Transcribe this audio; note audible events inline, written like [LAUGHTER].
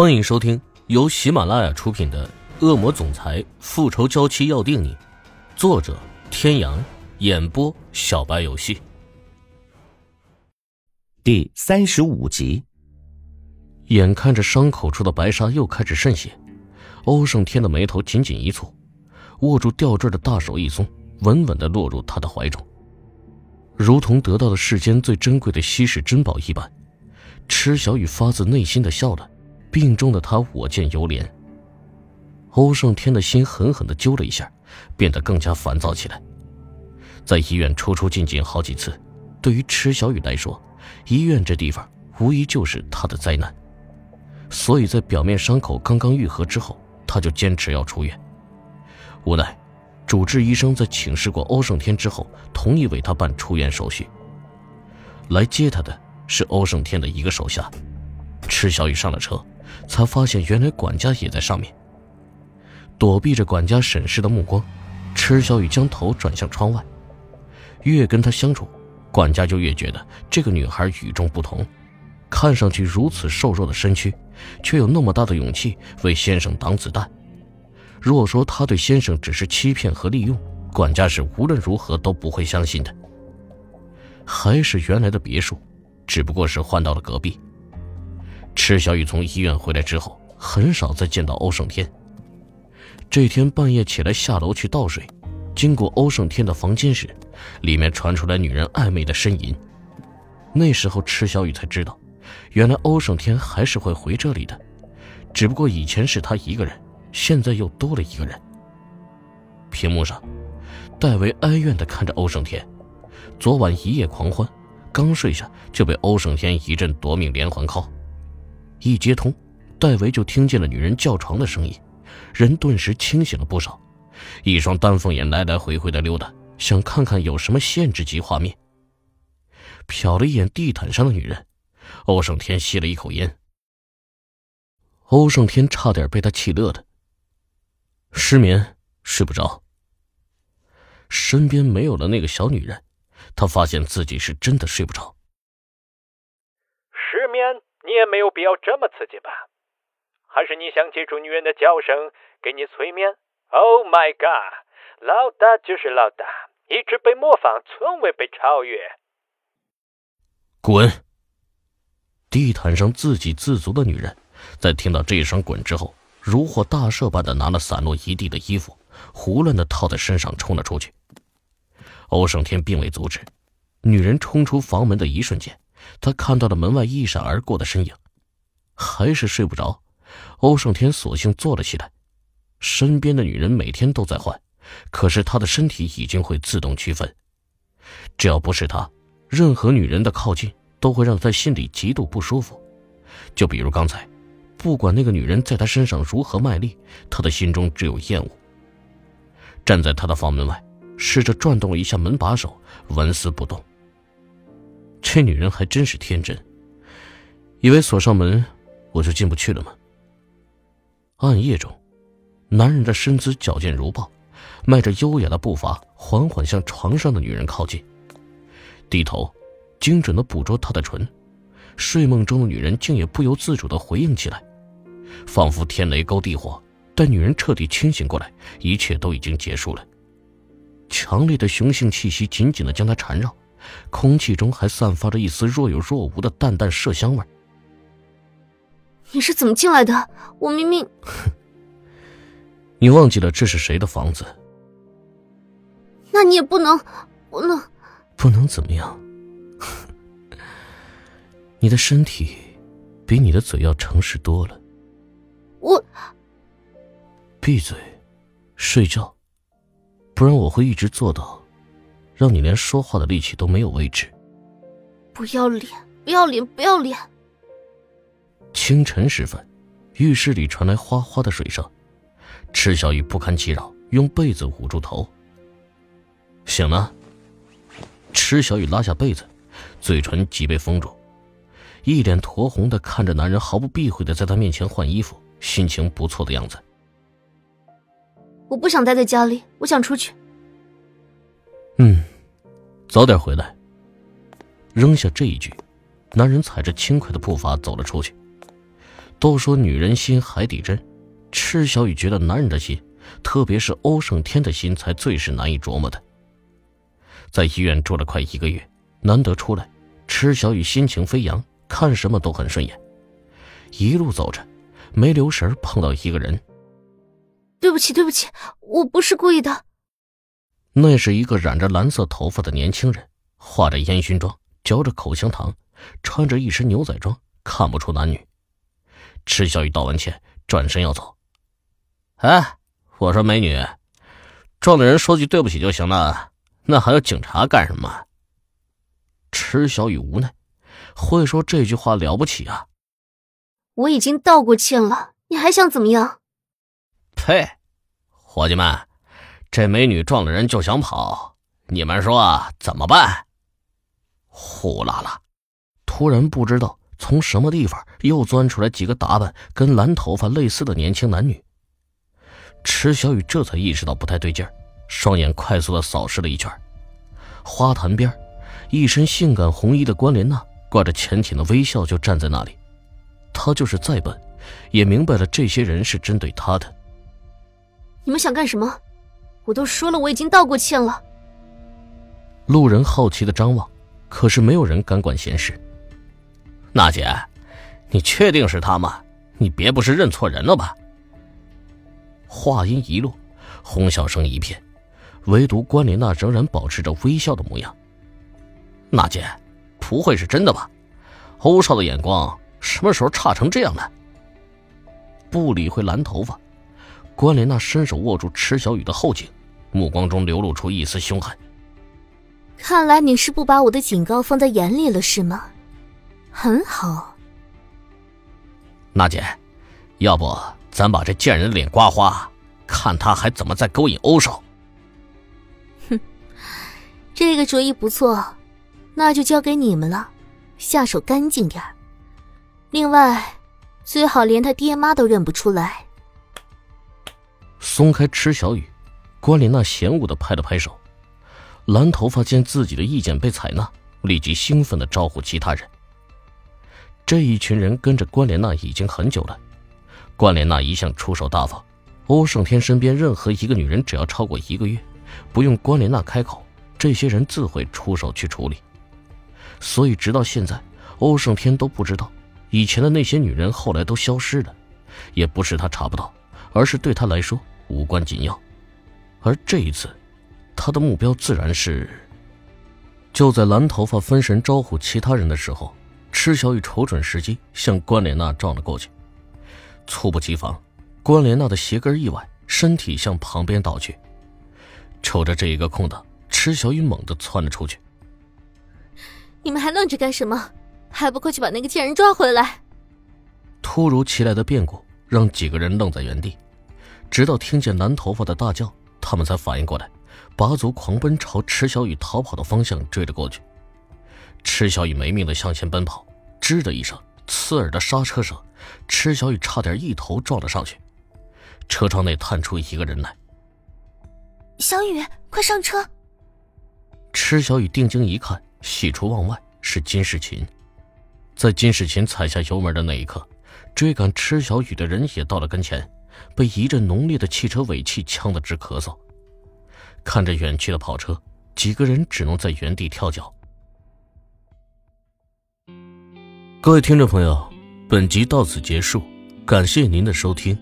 欢迎收听由喜马拉雅出品的《恶魔总裁复仇娇妻要定你》，作者：天阳，演播：小白游戏。第三十五集。眼看着伤口处的白纱又开始渗血，欧胜天的眉头紧紧一蹙，握住吊坠的大手一松，稳稳的落入他的怀中，如同得到了世间最珍贵的稀世珍宝一般。池小雨发自内心的笑了。病中的他，我见犹怜。欧胜天的心狠狠的揪了一下，变得更加烦躁起来。在医院出出进进好几次，对于池小雨来说，医院这地方无疑就是他的灾难。所以在表面伤口刚刚愈合之后，他就坚持要出院。无奈，主治医生在请示过欧胜天之后，同意为他办出院手续。来接他的是欧胜天的一个手下。池小雨上了车。才发现，原来管家也在上面。躲避着管家审视的目光，池小雨将头转向窗外。越跟他相处，管家就越觉得这个女孩与众不同。看上去如此瘦弱的身躯，却有那么大的勇气为先生挡子弹。若说他对先生只是欺骗和利用，管家是无论如何都不会相信的。还是原来的别墅，只不过是换到了隔壁。池小雨从医院回来之后，很少再见到欧胜天。这天半夜起来下楼去倒水，经过欧胜天的房间时，里面传出来女人暧昧的呻吟。那时候池小雨才知道，原来欧胜天还是会回这里的，只不过以前是他一个人，现在又多了一个人。屏幕上，戴维哀怨地看着欧胜天，昨晚一夜狂欢，刚睡下就被欧胜天一阵夺命连环铐。一接通，戴维就听见了女人叫床的声音，人顿时清醒了不少，一双丹凤眼来来回回的溜达，想看看有什么限制级画面。瞟了一眼地毯上的女人，欧胜天吸了一口烟。欧胜天差点被他气乐了。失眠，睡不着。身边没有了那个小女人，他发现自己是真的睡不着。你也没有必要这么刺激吧？还是你想借助女人的叫声给你催眠？Oh my god！老大就是老大，一直被模仿，从未被超越。滚！地毯上自给自足的女人，在听到这一声“滚”之后，如获大赦般的拿了散落一地的衣服，胡乱的套在身上，冲了出去。欧胜天并未阻止，女人冲出房门的一瞬间。他看到了门外一闪而过的身影，还是睡不着。欧胜天索性坐了起来。身边的女人每天都在换，可是他的身体已经会自动区分。只要不是他，任何女人的靠近都会让他心里极度不舒服。就比如刚才，不管那个女人在他身上如何卖力，他的心中只有厌恶。站在他的房门外，试着转动了一下门把手，纹丝不动。这女人还真是天真，以为锁上门我就进不去了吗？暗夜中，男人的身姿矫健如豹，迈着优雅的步伐，缓缓向床上的女人靠近，低头，精准的捕捉她的唇。睡梦中的女人竟也不由自主的回应起来，仿佛天雷勾地火。待女人彻底清醒过来，一切都已经结束了。强烈的雄性气息紧紧的将她缠绕。空气中还散发着一丝若有若无的淡淡麝香味。你是怎么进来的？我明明 [LAUGHS]…… 你忘记了这是谁的房子？那你也不能，不能，不能怎么样？[LAUGHS] 你的身体比你的嘴要诚实多了。我闭嘴，睡觉，不然我会一直做到。让你连说话的力气都没有为止。不要脸！不要脸！不要脸！清晨时分，浴室里传来哗哗的水声。池小雨不堪其扰，用被子捂住头。醒了。池小雨拉下被子，嘴唇即被封住，一脸酡红的看着男人毫不避讳的在他面前换衣服，心情不错的样子。我不想待在家里，我想出去。嗯，早点回来。扔下这一句，男人踩着轻快的步伐走了出去。都说女人心海底针，池小雨觉得男人的心，特别是欧胜天的心，才最是难以琢磨的。在医院住了快一个月，难得出来，池小雨心情飞扬，看什么都很顺眼。一路走着，没留神碰到一个人。对不起，对不起，我不是故意的。那是一个染着蓝色头发的年轻人，化着烟熏妆，嚼着口香糖，穿着一身牛仔装，看不出男女。池小雨道完歉，转身要走。哎，我说美女，撞的人说句对不起就行了，那还要警察干什么？池小雨无奈，会说这句话了不起啊！我已经道过歉了，你还想怎么样？呸！伙计们，这美女撞了人就想跑，你们说怎么办？呼啦啦！突然不知道从什么地方又钻出来几个打扮跟蓝头发类似的年轻男女。池小雨这才意识到不太对劲儿，双眼快速的扫视了一圈。花坛边，一身性感红衣的关莲娜挂着浅浅的微笑就站在那里。她就是再笨，也明白了这些人是针对她的。你们想干什么？我都说了，我已经道过歉了。路人好奇的张望，可是没有人敢管闲事。娜姐，你确定是他吗？你别不是认错人了吧？话音一落，哄笑声一片，唯独关莲娜仍然保持着微笑的模样。娜姐，不会是真的吧？欧少的眼光什么时候差成这样了？不理会蓝头发。关莲娜伸手握住池小雨的后颈，目光中流露出一丝凶狠。看来你是不把我的警告放在眼里了，是吗？很好。娜姐，要不咱把这贱人的脸刮花，看他还怎么再勾引欧少？哼，这个主意不错，那就交给你们了，下手干净点另外，最好连他爹妈都认不出来。松开池小雨，关莲娜嫌恶的拍了拍手。蓝头发见自己的意见被采纳，立即兴奋的招呼其他人。这一群人跟着关莲娜已经很久了。关莲娜一向出手大方，欧胜天身边任何一个女人只要超过一个月，不用关莲娜开口，这些人自会出手去处理。所以直到现在，欧胜天都不知道，以前的那些女人后来都消失了，也不是他查不到。而是对他来说无关紧要，而这一次，他的目标自然是。就在蓝头发分神招呼其他人的时候，池小雨瞅准时机向关莲娜撞了过去。猝不及防，关莲娜的鞋跟一崴，身体向旁边倒去。瞅着这一个空档，池小雨猛地窜了出去。你们还愣着干什么？还不快去把那个贱人抓回来！突如其来的变故。让几个人愣在原地，直到听见蓝头发的大叫，他们才反应过来，拔足狂奔朝池小雨逃跑的方向追了过去。池小雨没命的向前奔跑，吱的一声，刺耳的刹车声，池小雨差点一头撞了上去。车窗内探出一个人来：“小雨，快上车！”池小雨定睛一看，喜出望外，是金世琴。在金世琴踩下油门的那一刻。追赶池小雨的人也到了跟前，被一阵浓烈的汽车尾气呛得直咳嗽。看着远去的跑车，几个人只能在原地跳脚。各位听众朋友，本集到此结束，感谢您的收听。